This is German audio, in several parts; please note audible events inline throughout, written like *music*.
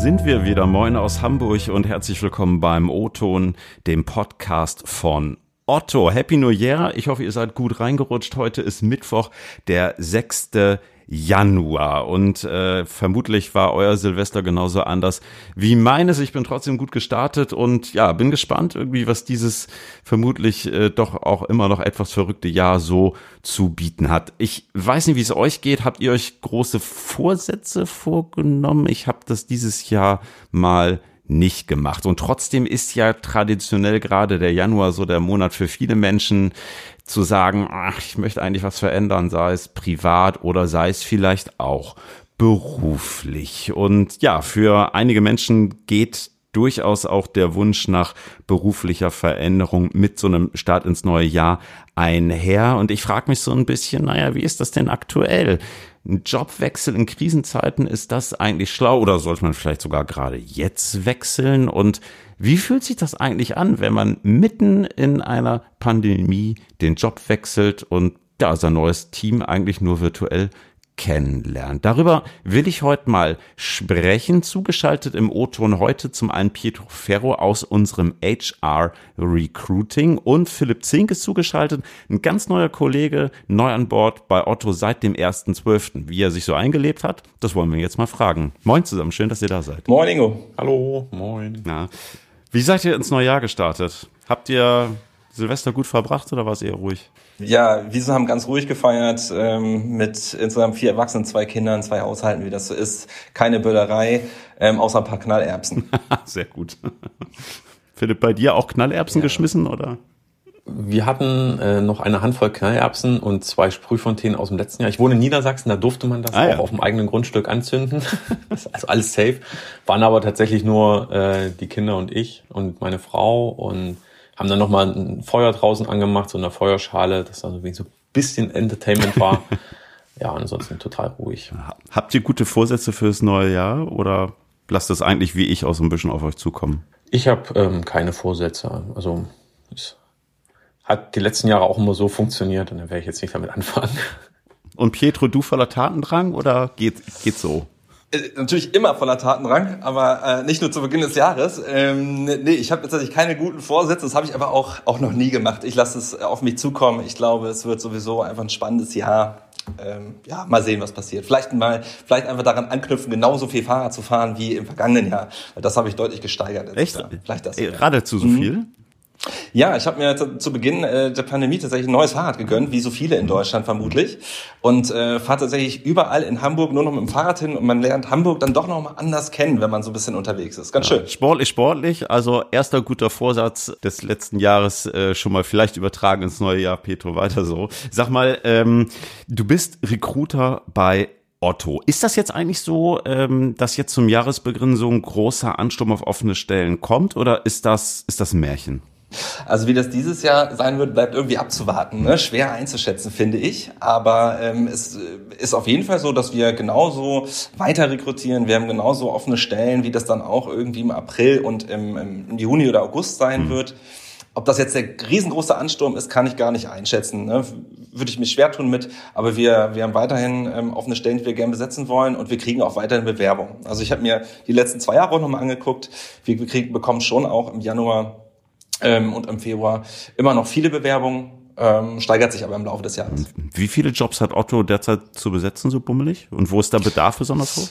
sind wir wieder. Moin aus Hamburg und herzlich willkommen beim O-Ton, dem Podcast von Otto. Happy New Year. Ich hoffe, ihr seid gut reingerutscht. Heute ist Mittwoch, der 6. Januar. Und äh, vermutlich war euer Silvester genauso anders wie meines. Ich bin trotzdem gut gestartet und ja, bin gespannt irgendwie, was dieses vermutlich äh, doch auch immer noch etwas verrückte Jahr so zu bieten hat. Ich weiß nicht, wie es euch geht. Habt ihr euch große Vorsätze vorgenommen? Ich habe das dieses Jahr mal nicht gemacht. Und trotzdem ist ja traditionell gerade der Januar so der Monat für viele Menschen, zu sagen, ach, ich möchte eigentlich was verändern, sei es privat oder sei es vielleicht auch beruflich. Und ja, für einige Menschen geht durchaus auch der Wunsch nach beruflicher Veränderung mit so einem Start ins neue Jahr einher. Und ich frage mich so ein bisschen, naja, wie ist das denn aktuell? Ein Jobwechsel in Krisenzeiten, ist das eigentlich schlau oder sollte man vielleicht sogar gerade jetzt wechseln? Und wie fühlt sich das eigentlich an, wenn man mitten in einer Pandemie den Job wechselt und ja, sein neues Team eigentlich nur virtuell kennenlernt. Darüber will ich heute mal sprechen. Zugeschaltet im O-Ton heute zum einen Pietro Ferro aus unserem HR Recruiting und Philipp Zink ist zugeschaltet, ein ganz neuer Kollege, neu an Bord bei Otto seit dem 1.12. Wie er sich so eingelebt hat, das wollen wir jetzt mal fragen. Moin zusammen, schön, dass ihr da seid. Moin Ingo. Hallo, moin. Na, wie seid ihr ins neue Jahr gestartet? Habt ihr Silvester gut verbracht oder war es eher ruhig? Ja, wir haben ganz ruhig gefeiert ähm, mit insgesamt vier Erwachsenen, zwei Kindern, zwei Haushalten, wie das so ist. Keine Böllerei, ähm, außer ein paar Knallerbsen. *laughs* Sehr gut. *laughs* Philipp, bei dir auch Knallerbsen ja. geschmissen oder? Wir hatten äh, noch eine Handvoll Knallerbsen und zwei Sprühfontänen aus dem letzten Jahr. Ich wohne in Niedersachsen, da durfte man das ah, auch ja. auf dem eigenen Grundstück anzünden. *laughs* also alles safe. Waren aber tatsächlich nur äh, die Kinder und ich und meine Frau und haben dann nochmal ein Feuer draußen angemacht, so eine Feuerschale, das dann so ein bisschen Entertainment war. *laughs* ja, ansonsten total ruhig. Habt ihr gute Vorsätze fürs neue Jahr oder lasst das eigentlich wie ich auch so ein bisschen auf euch zukommen? Ich habe ähm, keine Vorsätze. Also ist hat die letzten Jahre auch immer so funktioniert und dann werde ich jetzt nicht damit anfangen. Und Pietro, du voller Tatendrang oder geht, geht so? Äh, natürlich immer voller Tatendrang, aber äh, nicht nur zu Beginn des Jahres. Ähm, nee, ich habe tatsächlich keine guten Vorsätze, das habe ich aber auch, auch noch nie gemacht. Ich lasse es auf mich zukommen. Ich glaube, es wird sowieso einfach ein spannendes Jahr. Ähm, ja, mal sehen, was passiert. Vielleicht mal, vielleicht einfach daran anknüpfen, genauso viel Fahrrad zu fahren wie im vergangenen Jahr. Das habe ich deutlich gesteigert. Echt? Vielleicht das. Äh, geradezu so mhm. viel? Ja, ich habe mir zu, zu Beginn äh, der Pandemie tatsächlich ein neues Fahrrad gegönnt, wie so viele in Deutschland vermutlich. Und äh, fahre tatsächlich überall in Hamburg nur noch mit dem Fahrrad hin und man lernt Hamburg dann doch noch mal anders kennen, wenn man so ein bisschen unterwegs ist. Ganz ja, schön. Sportlich, sportlich. Also erster guter Vorsatz des letzten Jahres äh, schon mal vielleicht übertragen ins neue Jahr, Petro, weiter so. Sag mal, ähm, du bist Recruiter bei Otto. Ist das jetzt eigentlich so, ähm, dass jetzt zum Jahresbeginn so ein großer Ansturm auf offene Stellen kommt oder ist das, ist das ein Märchen? Also wie das dieses Jahr sein wird, bleibt irgendwie abzuwarten. Ne? Schwer einzuschätzen, finde ich. Aber ähm, es ist auf jeden Fall so, dass wir genauso weiter rekrutieren. Wir haben genauso offene Stellen, wie das dann auch irgendwie im April und im, im Juni oder August sein mhm. wird. Ob das jetzt der riesengroße Ansturm ist, kann ich gar nicht einschätzen. Ne? Würde ich mich schwer tun mit. Aber wir, wir haben weiterhin ähm, offene Stellen, die wir gerne besetzen wollen und wir kriegen auch weiterhin Bewerbung. Also ich habe mir die letzten zwei Jahre auch nochmal angeguckt. Wir kriegen, bekommen schon auch im Januar ähm, und im Februar immer noch viele Bewerbungen. Ähm, steigert sich aber im Laufe des Jahres. Wie viele Jobs hat Otto derzeit zu besetzen, so bummelig? Und wo ist der Bedarf besonders hoch?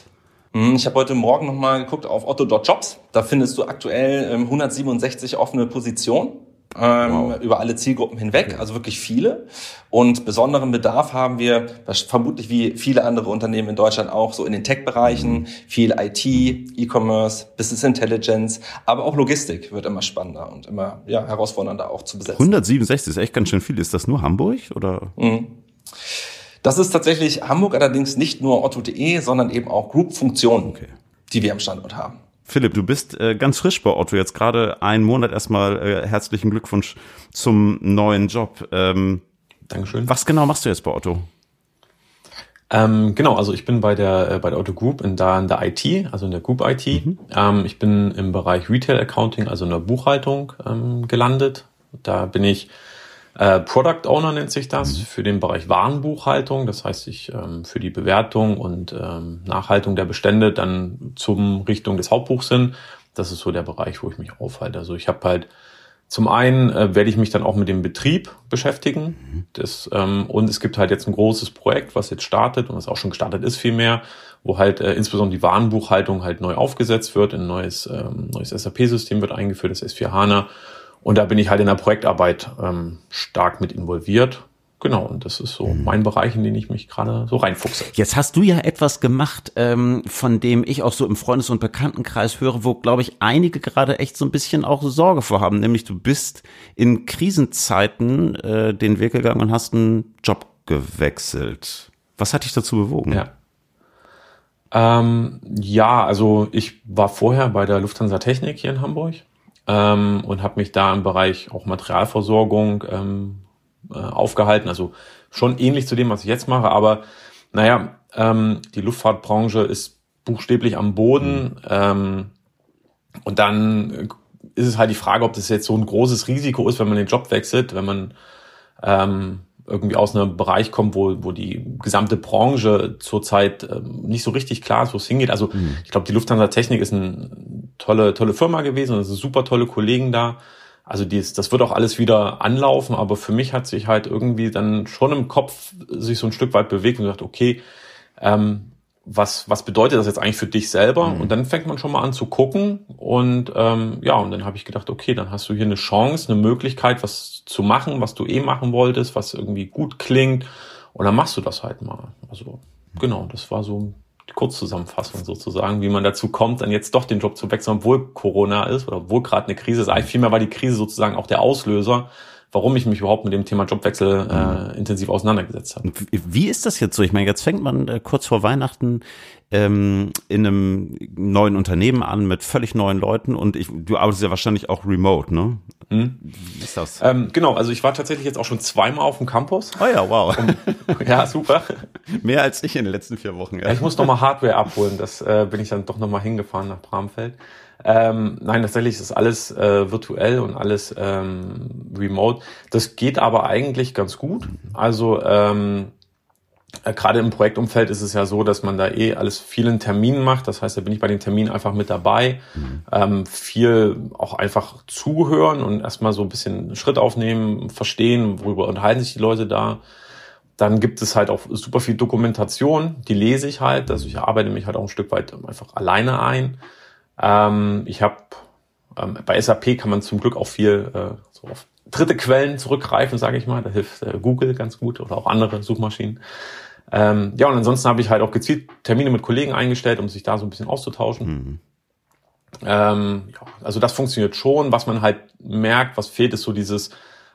Hm, ich habe heute Morgen nochmal geguckt auf otto.jobs. Da findest du aktuell ähm, 167 offene Positionen ähm, wow. über alle Zielgruppen hinweg, also wirklich viele. Und besonderen Bedarf haben wir, vermutlich wie viele andere Unternehmen in Deutschland auch, so in den Tech-Bereichen, mhm. viel IT, E-Commerce, Business Intelligence, aber auch Logistik wird immer spannender und immer ja, herausfordernder auch zu besetzen. 167 ist echt ganz schön viel. Ist das nur Hamburg oder? Mhm. Das ist tatsächlich Hamburg allerdings nicht nur otto.de, sondern eben auch Group-Funktionen, okay. die wir am Standort haben. Philipp, du bist äh, ganz frisch bei Otto, jetzt gerade einen Monat erstmal äh, herzlichen Glückwunsch zum neuen Job. Ähm, Dankeschön. Was genau machst du jetzt bei Otto? Ähm, genau, also ich bin bei der äh, bei der Otto Group in da in der IT, also in der Group IT. Mhm. Ähm, ich bin im Bereich Retail Accounting, also in der Buchhaltung ähm, gelandet. Da bin ich Äh, Product Owner nennt sich das mhm. für den Bereich Warenbuchhaltung. Das heißt, ich ähm, für die Bewertung und ähm, Nachhaltung der Bestände dann zum Richtung des Hauptbuchs hin. Das ist so der Bereich, wo ich mich aufhalte. Also ich habe halt zum einen äh, werde ich mich dann auch mit dem Betrieb beschäftigen. Mhm. Das, ähm, und es gibt halt jetzt ein großes Projekt, was jetzt startet und was auch schon gestartet ist vielmehr, wo halt äh, insbesondere die Warenbuchhaltung halt neu aufgesetzt wird, ein neues, ähm, neues SAP-System wird eingeführt, das S4 HANA. Und da bin ich halt in der Projektarbeit ähm, stark mit involviert. Genau, und das ist so mhm. mein Bereich, in den ich mich gerade so reinfuchse. Jetzt hast du ja etwas gemacht, ähm, von dem ich auch so im Freundes- und Bekanntenkreis höre, wo, glaube ich, einige gerade echt so ein bisschen auch Sorge vorhaben. Nämlich du bist in Krisenzeiten äh, den Weg gegangen und hast einen Job gewechselt. Was hat dich dazu bewogen? Ja. Ähm, ja, also ich war vorher bei der Lufthansa Technik hier in Hamburg ähm, und habe mich da im Bereich auch Materialversorgung ähm, äh, aufgehalten. Also schon ähnlich zu dem, was ich jetzt mache, aber naja, ähm, die Luftfahrtbranche ist buchstäblich am Boden. Ähm, und dann ist es halt die Frage, ob das jetzt so ein großes Risiko ist, wenn man den Job wechselt, wenn man ähm, irgendwie aus einem Bereich kommt, wo, wo die gesamte Branche zurzeit ähm, nicht so richtig klar ist, wo es hingeht. Also mhm. ich glaube, die Lufthansa Technik ist eine tolle, tolle Firma gewesen und es sind super tolle Kollegen da. Also dies, das wird auch alles wieder anlaufen, aber für mich hat sich halt irgendwie dann schon im Kopf sich so ein Stück weit bewegt und gesagt, okay, ähm, was, was bedeutet das jetzt eigentlich für dich selber? Mhm. Und dann fängt man schon mal an zu gucken. Und ähm, ja, und dann habe ich gedacht, okay, dann hast du hier eine Chance, eine Möglichkeit, was zu machen, was du eh machen wolltest, was irgendwie gut klingt. Und dann machst du das halt mal. Also genau, das war so die Kurzzusammenfassung sozusagen, wie man dazu kommt, dann jetzt doch den Job zu wechseln, obwohl Corona ist oder obwohl gerade eine Krise ist. Eigentlich vielmehr war die Krise sozusagen auch der Auslöser, warum ich mich überhaupt mit dem Thema Jobwechsel äh, intensiv auseinandergesetzt habe. Wie ist das jetzt so? Ich meine, jetzt fängt man äh, kurz vor Weihnachten ähm, in einem neuen Unternehmen an mit völlig neuen Leuten und ich, du arbeitest ja wahrscheinlich auch remote, ne? Hm? Wie ist das? Ähm, genau, also ich war tatsächlich jetzt auch schon zweimal auf dem Campus. Oh ja, wow. Um, *laughs* ja, super. *laughs* Mehr als ich in den letzten vier Wochen. Ja. Ich muss nochmal Hardware abholen, das äh, bin ich dann doch nochmal hingefahren nach Bramfeld. Ähm, nein, tatsächlich ist alles äh, virtuell und alles ähm, remote. Das geht aber eigentlich ganz gut. Also ähm, äh, gerade im Projektumfeld ist es ja so, dass man da eh alles vielen Terminen macht. Das heißt, da bin ich bei den Terminen einfach mit dabei. Ähm, viel auch einfach zuhören und erstmal so ein bisschen Schritt aufnehmen, verstehen, worüber unterhalten sich die Leute da. Dann gibt es halt auch super viel Dokumentation, die lese ich halt. Also ich arbeite mich halt auch ein Stück weit einfach alleine ein. Ähm, ich habe ähm, bei SAP kann man zum Glück auch viel äh, so auf dritte Quellen zurückgreifen, sage ich mal. Da hilft äh, Google ganz gut oder auch andere Suchmaschinen. Ähm, ja, und ansonsten habe ich halt auch gezielt Termine mit Kollegen eingestellt, um sich da so ein bisschen auszutauschen. Mhm. Ähm, ja, also das funktioniert schon. Was man halt merkt, was fehlt, ist so dieses,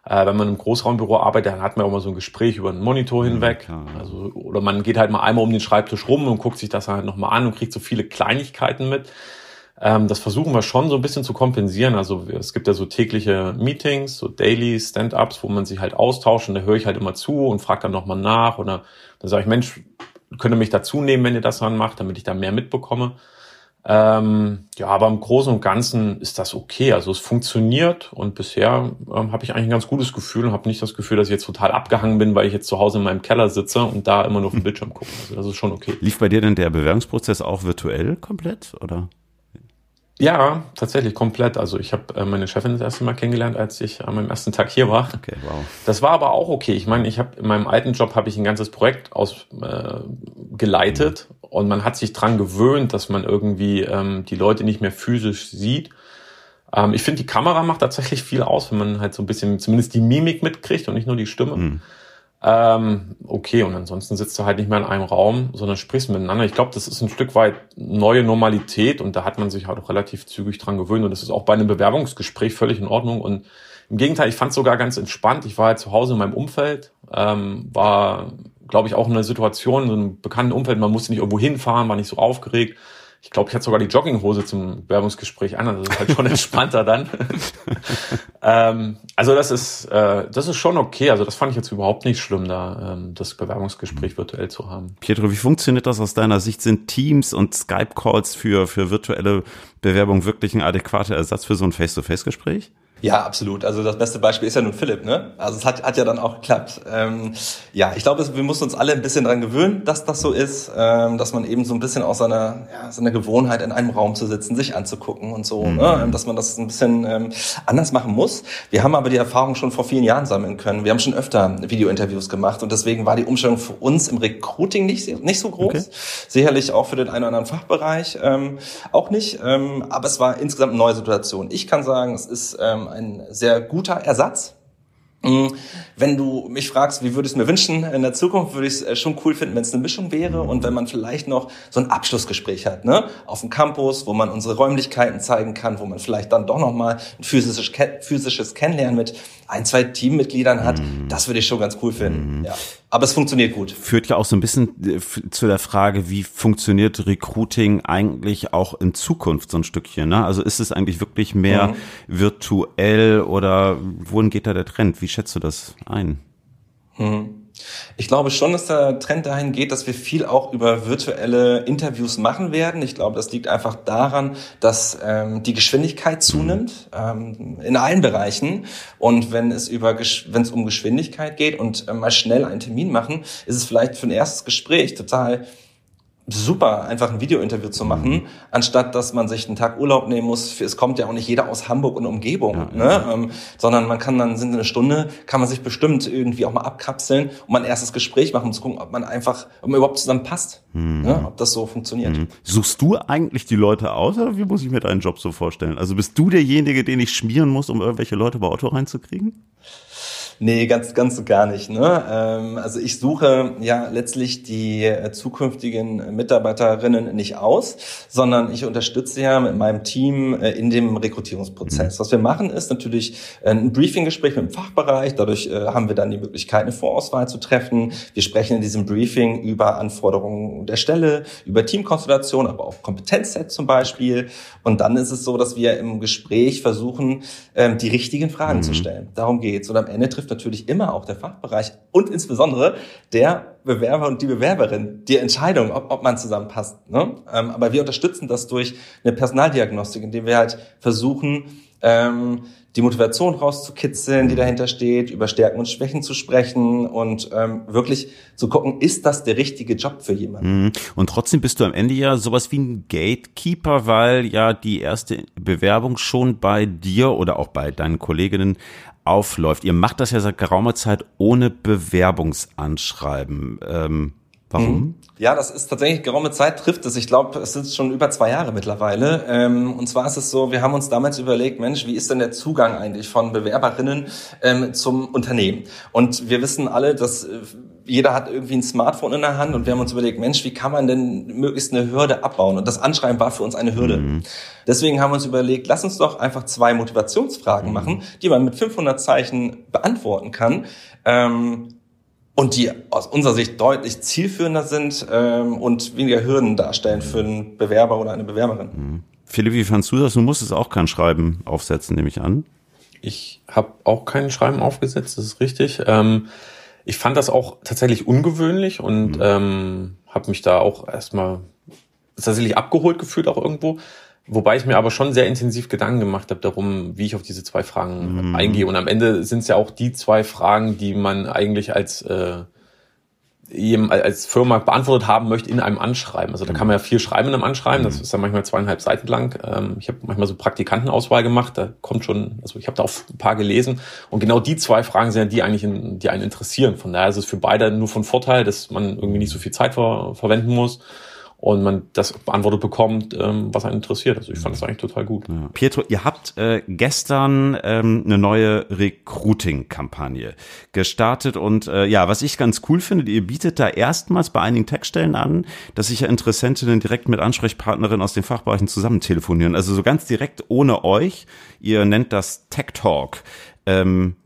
äh, wenn man im Großraumbüro arbeitet, dann hat man auch mal so ein Gespräch über einen Monitor hinweg. Ja, also, oder man geht halt mal einmal um den Schreibtisch rum und guckt sich das halt nochmal an und kriegt so viele Kleinigkeiten mit. Ähm, das versuchen wir schon so ein bisschen zu kompensieren. Also es gibt ja so tägliche Meetings, so Daily Stand-ups, wo man sich halt austauscht und da höre ich halt immer zu und frage dann nochmal nach oder dann sage ich, Mensch, könnt ihr mich dazu nehmen, wenn ihr das dann macht, damit ich da mehr mitbekomme. Ähm, ja, aber im Großen und Ganzen ist das okay. Also es funktioniert und bisher ähm, habe ich eigentlich ein ganz gutes Gefühl und habe nicht das Gefühl, dass ich jetzt total abgehangen bin, weil ich jetzt zu Hause in meinem Keller sitze und da immer nur auf den Bildschirm gucke. Also das ist schon okay. Lief bei dir denn der Bewerbungsprozess auch virtuell komplett oder? Ja, tatsächlich komplett. Also ich habe äh, meine Chefin das erste Mal kennengelernt, als ich an meinem ersten Tag hier war. Okay, wow. Das war aber auch okay. Ich meine, ich habe in meinem alten Job habe ich ein ganzes Projekt aus äh, geleitet mhm. und man hat sich dran gewöhnt, dass man irgendwie ähm, die Leute nicht mehr physisch sieht. Ähm, ich finde, die Kamera macht tatsächlich viel aus, wenn man halt so ein bisschen zumindest die Mimik mitkriegt und nicht nur die Stimme. Mhm. Ähm, okay, und ansonsten sitzt du halt nicht mehr in einem Raum, sondern sprichst miteinander. Ich glaube, das ist ein Stück weit neue Normalität und da hat man sich halt auch relativ zügig dran gewöhnt und das ist auch bei einem Bewerbungsgespräch völlig in Ordnung und im Gegenteil, ich fand es sogar ganz entspannt. Ich war halt zu Hause in meinem Umfeld, ähm, war, glaube ich, auch in einer Situation, in einem bekannten Umfeld, man musste nicht irgendwo hinfahren, war nicht so aufgeregt ich glaube, ich hatte sogar die Jogginghose zum Werbungsgespräch an, also das ist halt schon *laughs* entspannter dann. Ähm, also das ist, äh, das ist schon okay. Also das fand ich jetzt überhaupt nicht schlimm, da ähm, das Bewerbungsgespräch virtuell zu haben. Pietro, wie funktioniert das aus deiner Sicht? Sind Teams und Skype-Calls für, für virtuelle Bewerbung wirklich ein adäquater Ersatz für so ein Face-to-Face-Gespräch? Ja, absolut. Also das beste Beispiel ist ja nun Philipp, ne? Also es hat, hat ja dann auch geklappt. Ähm, ja, ich glaube, wir müssen uns alle ein bisschen dran gewöhnen, dass das so ist, ähm, dass man eben so ein bisschen aus seiner, ja, seiner Gewohnheit in einem Raum zu sitzen, sich anzugucken und so, mhm. ne? dass man das ein bisschen ähm, anders machen muss. Wir haben aber die Erfahrung schon vor vielen Jahren sammeln können. Wir haben schon öfter Videointerviews gemacht und deswegen war die Umstellung für uns im Recruiting nicht, nicht so groß. Okay. Sicherlich auch für den einen oder anderen Fachbereich ähm, auch nicht, ähm, aber es war insgesamt eine neue Situation. Ich kann sagen, es ist ähm, ein sehr guter Ersatz. Mm, wenn du mich fragst, wie würde ich es mir wünschen in der Zukunft, würde ich es äh, schon cool finden, wenn es eine Mischung wäre und wenn man vielleicht noch so ein Abschlussgespräch hat, ne, auf dem Campus, wo man unsere Räumlichkeiten zeigen kann, wo man vielleicht dann doch noch mal ein physisches, physisches Kennenlernen mit ein, zwei Teammitgliedern hat, mhm. das würde ich schon ganz cool finden. Mhm. Ja. Aber es funktioniert gut. Führt ja auch so ein bisschen äh, zu der Frage, wie funktioniert Recruiting eigentlich auch in Zukunft so ein Stückchen? Ne? Also ist es eigentlich wirklich mehr mhm. virtuell oder wohin geht da der Trend? Wie schätzt du das ein? Mhm. Ich glaube schon, dass der Trend dahin geht, dass wir viel auch über virtuelle Interviews machen werden. Ich glaube, das liegt einfach daran, dass ähm, die Geschwindigkeit zunimmt ähm, in allen Bereichen. Und wenn es über wenn es um Geschwindigkeit geht und äh, mal schnell einen Termin machen, ist es vielleicht für ein erstes Gespräch total super, einfach ein Videointerview zu machen, mhm. anstatt dass man sich einen Tag Urlaub nehmen muss. Es kommt ja auch nicht jeder aus Hamburg und Umgebung, ja, ne? Ja. Ähm, sondern man kann dann sind eine Stunde, kann man sich bestimmt irgendwie auch mal abkapseln und mal ein erstes Gespräch machen, um zu gucken, ob man einfach, ob man überhaupt zusammen passt, mhm. ne? ob das so funktioniert. Mhm. Suchst du eigentlich die Leute aus oder wie muss ich mir deinen Job so vorstellen? Also bist du derjenige, den ich schmieren muss, um irgendwelche Leute bei Otto reinzukriegen? Nee, ganz, ganz gar nicht. Ne? Ähm, also ich suche ja letztlich die äh, zukünftigen Mitarbeiterinnen nicht aus, sondern ich unterstütze ja mit meinem Team äh, in dem Rekrutierungsprozess. Mhm. Was wir machen, ist natürlich äh, ein Briefinggespräch mit dem Fachbereich. Dadurch haben wir dann die Möglichkeit, eine Vorauswahl zu treffen. Wir sprechen in diesem Briefing über Anforderungen der Stelle, über Teamkonstellation, aber auch Kompetenzset zum Beispiel. Und dann ist es so, dass wir im Gespräch versuchen, ähm, die richtigen Fragen mhm. zu stellen. Darum geht's. Und am Ende trifft natürlich immer auch der Fachbereich und insbesondere der Bewerber und die Bewerberin die Entscheidung, ob, ob man zusammenpasst. Ne? Ähm, aber wir unterstützen das durch eine Personaldiagnostik, indem wir halt versuchen, ähm, die Motivation rauszukitzeln, die dahinter steht, über Stärken und Schwächen zu sprechen und ähm, wirklich zu gucken, ist das der richtige Job für jemanden? Mhm. Und trotzdem bist du am Ende ja sowas wie ein Gatekeeper, weil ja die erste Bewerbung schon bei dir oder auch bei deinen Kolleginnen aufläuft. Ihr macht das ja seit geraumer Zeit ohne Bewerbungsanschreiben. Ähm, warum? Mhm. Ja, das ist tatsächlich geraume Zeit trifft es. Ich glaube, es sind schon über zwei Jahre mittlerweile. Ähm, und zwar ist es so, wir haben uns damals überlegt, Mensch, wie ist denn der Zugang eigentlich von Bewerberinnen ähm, zum Unternehmen? Und wir wissen alle, dass äh, jeder hat irgendwie ein Smartphone in der Hand und wir haben uns überlegt, Mensch, wie kann man denn möglichst eine Hürde abbauen? Und das Anschreiben war für uns eine Hürde. Mhm. Deswegen haben wir uns überlegt, lass uns doch einfach zwei Motivationsfragen mhm. machen, die man mit 500 Zeichen beantworten kann. Ähm, und die aus unserer Sicht deutlich zielführender sind ähm, und weniger Hürden darstellen für einen Bewerber oder eine Bewerberin. Mhm. Philipp, wie fandst du das? Du musstest auch kein Schreiben aufsetzen, nehme ich an. Ich habe auch kein Schreiben aufgesetzt, das ist richtig. Ähm, ich fand das auch tatsächlich ungewöhnlich und mhm. ähm, habe mich da auch erstmal tatsächlich abgeholt gefühlt auch irgendwo. Wobei ich mir aber schon sehr intensiv Gedanken gemacht habe darum, wie ich auf diese zwei Fragen mhm. eingehe. Und am Ende sind es ja auch die zwei Fragen, die man eigentlich als äh, als Firma beantwortet haben möchte in einem Anschreiben. Also da kann man ja viel schreiben in einem Anschreiben, das mhm. ist dann manchmal zweieinhalb Seiten lang. Ähm, ich habe manchmal so Praktikantenauswahl gemacht, da kommt schon, also ich habe da auch ein paar gelesen und genau die zwei Fragen sind ja die eigentlich, in, die einen interessieren. Von daher ist es für beide nur von Vorteil, dass man irgendwie nicht so viel Zeit ver verwenden muss und man das beantwortet bekommt, ähm, was einen interessiert. Also ich fand das eigentlich total gut. Ja. Pietro, ihr habt äh, gestern ähm, eine neue Recruiting-Kampagne gestartet und äh, ja, was ich ganz cool finde, ihr bietet da erstmals bei einigen Textstellen an, dass sich ja Interessentinnen direkt mit Ansprechpartnerinnen aus den Fachbereichen zusammen telefonieren. Also so ganz direkt ohne euch. Ihr nennt das Tech Talk. Ähm,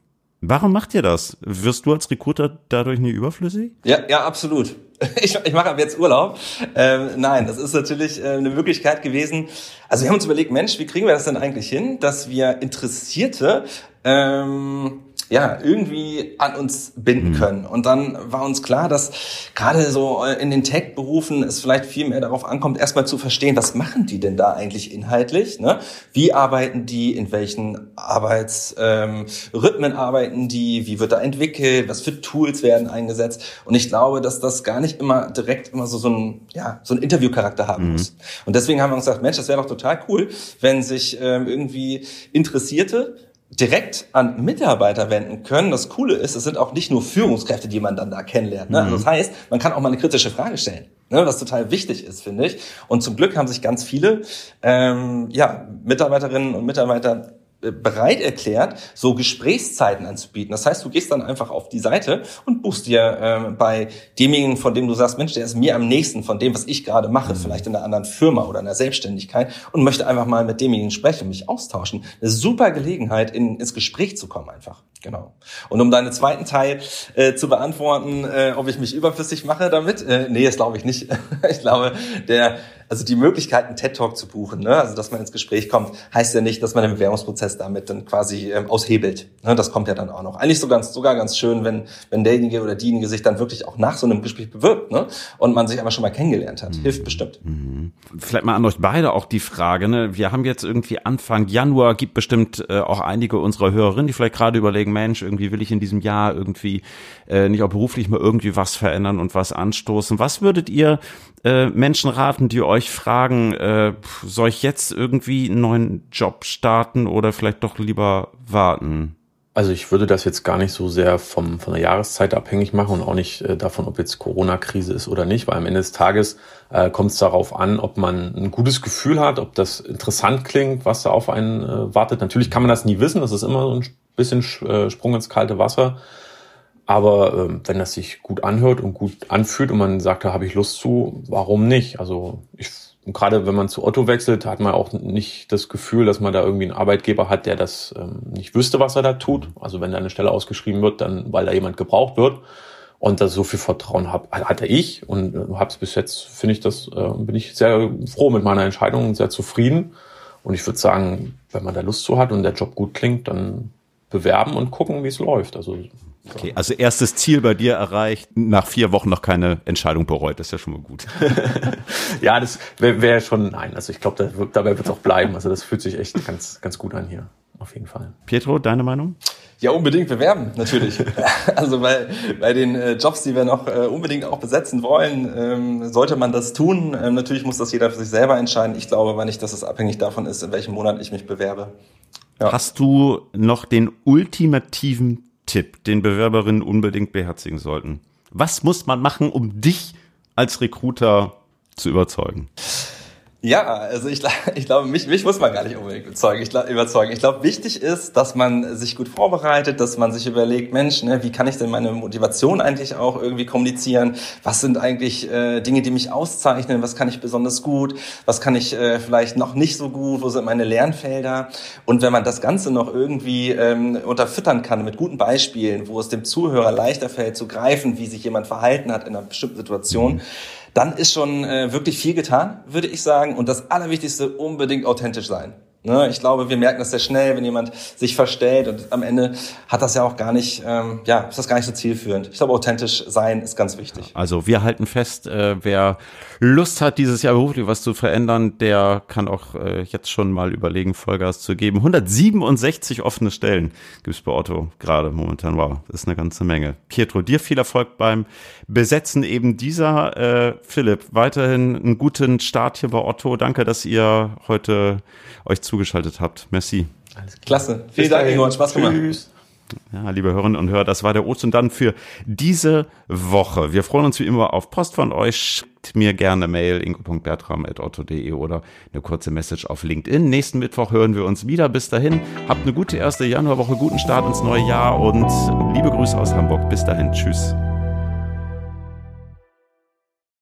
Warum macht ihr das? Wirst du als Recruiter dadurch nie überflüssig? Ja, ja, absolut. *laughs* Ich, ich mache ab jetzt Urlaub. Ähm, nein, das ist natürlich äh, eine Möglichkeit gewesen. Also wir haben uns überlegt, Mensch, wie kriegen wir das denn eigentlich hin, dass wir Interessierte ähm, ja, irgendwie an uns binden mhm. können. Und dann war uns klar, dass gerade so äh, in den Tech-Berufen es vielleicht viel mehr darauf ankommt, erstmal zu verstehen, was machen die denn da eigentlich inhaltlich? Ne? Wie arbeiten die? In welchen Arbeitsrhythmen ähm, arbeiten die? Wie wird da entwickelt? Was für Tools werden eingesetzt? Und ich glaube, dass das gar nicht immer direkt immer so, so ein, ja, so ein Interviewcharakter haben mhm. muss. Und deswegen haben wir uns gesagt, Mensch, das wäre doch total cool, wenn sich ähm, irgendwie Interessierte direkt an Mitarbeiter wenden können. Das Coole ist, es sind auch nicht nur Führungskräfte, die man dann da kennenlernt. Ne? Also mhm. das heißt, man kann auch mal eine kritische Frage stellen, ne? was total wichtig ist, finde ich. Und zum Glück haben sich ganz viele ähm, ja, Mitarbeiterinnen und Mitarbeiter bereit erklärt, so Gesprächszeiten anzubieten. Das heißt, du gehst dann einfach auf die Seite und buchst dir ähm, bei demjenigen, von dem du sagst, Mensch, der ist mir am nächsten von dem, was ich gerade mache, mhm. vielleicht in einer anderen Firma oder in der Selbstständigkeit und möchte einfach mal mit demjenigen sprechen, mich austauschen. Eine super Gelegenheit, in, ins Gespräch zu kommen einfach. Genau. Und um deinen zweiten Teil äh, zu beantworten, äh, ob ich mich überflüssig mache damit, äh, nee, das glaube ich nicht. *laughs* ich glaube, der also die Möglichkeit, einen TED-Talk zu buchen, ne? also dass man ins Gespräch kommt, heißt ja nicht, dass man den Bewerbungsprozess damit dann quasi ähm, aushebelt. Ne? Das kommt ja dann auch noch. Eigentlich so ganz, sogar ganz schön, wenn, wenn derjenige oder diejenige sich dann wirklich auch nach so einem Gespräch bewirbt ne? und man sich aber schon mal kennengelernt hat. Mhm. Hilft bestimmt. Mhm. Vielleicht mal an euch beide auch die Frage. Ne? Wir haben jetzt irgendwie Anfang Januar, gibt bestimmt äh, auch einige unserer Hörerinnen, die vielleicht gerade überlegen, Mensch, irgendwie will ich in diesem Jahr irgendwie äh, nicht auch beruflich mal irgendwie was verändern und was anstoßen. Was würdet ihr äh, Menschen raten, die euch fragen, äh, soll ich jetzt irgendwie einen neuen Job starten oder vielleicht doch lieber warten? Also ich würde das jetzt gar nicht so sehr vom, von der Jahreszeit abhängig machen und auch nicht äh, davon, ob jetzt Corona-Krise ist oder nicht, weil am Ende des Tages äh, kommt es darauf an, ob man ein gutes Gefühl hat, ob das interessant klingt, was da auf einen äh, wartet. Natürlich kann man das nie wissen, das ist immer so ein bisschen äh, Sprung ins kalte Wasser. Aber ähm, wenn das sich gut anhört und gut anfühlt und man sagt, da habe ich Lust zu, warum nicht? Also ich gerade wenn man zu Otto wechselt, hat man auch nicht das Gefühl, dass man da irgendwie einen Arbeitgeber hat, der das ähm, nicht wüsste, was er da tut. Also wenn da eine Stelle ausgeschrieben wird, dann weil da jemand gebraucht wird und da so viel Vertrauen hab, hatte ich und äh, habe es bis jetzt finde ich das äh, bin ich sehr froh mit meiner Entscheidung und sehr zufrieden und ich würde sagen, wenn man da Lust zu hat und der Job gut klingt, dann bewerben und gucken, wie es läuft. Also Okay, also erstes Ziel bei dir erreicht, nach vier Wochen noch keine Entscheidung bereut, das ist ja schon mal gut. *laughs* ja, das wäre wär schon, nein, also ich glaube, da, dabei wird es auch bleiben. Also das fühlt sich echt ganz, ganz gut an hier, auf jeden Fall. Pietro, deine Meinung? Ja, unbedingt bewerben, natürlich. *laughs* also bei, bei den äh, Jobs, die wir noch äh, unbedingt auch besetzen wollen, ähm, sollte man das tun. Ähm, natürlich muss das jeder für sich selber entscheiden. Ich glaube aber nicht, dass es abhängig davon ist, in welchem Monat ich mich bewerbe. Ja. Hast du noch den ultimativen Tipp, den Bewerberinnen unbedingt beherzigen sollten? Was muss man machen, um dich als Recruiter zu überzeugen? Ja, also ich, *laughs* ich glaube, mich, mich muss man gar nicht unbedingt überzeugen. Ich, überzeugen. ich glaube, wichtig ist, dass man sich gut vorbereitet, dass man sich überlegt, Mensch, ne, wie kann ich denn meine Motivation eigentlich auch irgendwie kommunizieren? Was sind eigentlich äh, Dinge, die mich auszeichnen? Was kann ich besonders gut? Was kann ich äh, vielleicht noch nicht so gut? Wo sind meine Lernfelder? Und wenn man das Ganze noch irgendwie ähm, unterfüttern kann mit guten Beispielen, wo es dem Zuhörer leichter fällt zu greifen, wie sich jemand verhalten hat in einer bestimmten Situation, dann ist schon äh, wirklich viel getan, würde ich sagen. Und das Allerwichtigste, unbedingt authentisch sein. Ne? Ich glaube, wir merken das sehr schnell, wenn jemand sich verstellt und am Ende hat das ja auch gar nicht, ähm, ja, ist das gar nicht so zielführend. Ich glaube, authentisch sein ist ganz wichtig. Also wir halten fest, äh, wer Lust hat, dieses Jahr beruflich was zu verändern, der kann auch äh, jetzt schon mal überlegen, Vollgas zu geben. 167 offene Stellen gibt's bei Otto gerade momentan. Wow, das ist eine ganze Menge. Pietro, dir viel Erfolg beim Besetzen eben dieser. Äh, Philipp, weiterhin einen guten Start hier bei Otto. Danke, dass ihr heute euch zu zugeschaltet habt. Merci. Alles Klasse. Vielen Dank, Ingo. Hat Spaß gemacht. Tschüss. Ja, liebe Hörerinnen und Hörer, das war der Ost und dann für diese Woche. Wir freuen uns wie immer auf Post von euch. Schickt mir gerne Mail ingo.bertram.otto.de oder eine kurze Message auf LinkedIn. Nächsten Mittwoch hören wir uns wieder. Bis dahin, habt eine gute erste Januarwoche, guten Start ins neue Jahr und liebe Grüße aus Hamburg. Bis dahin, tschüss.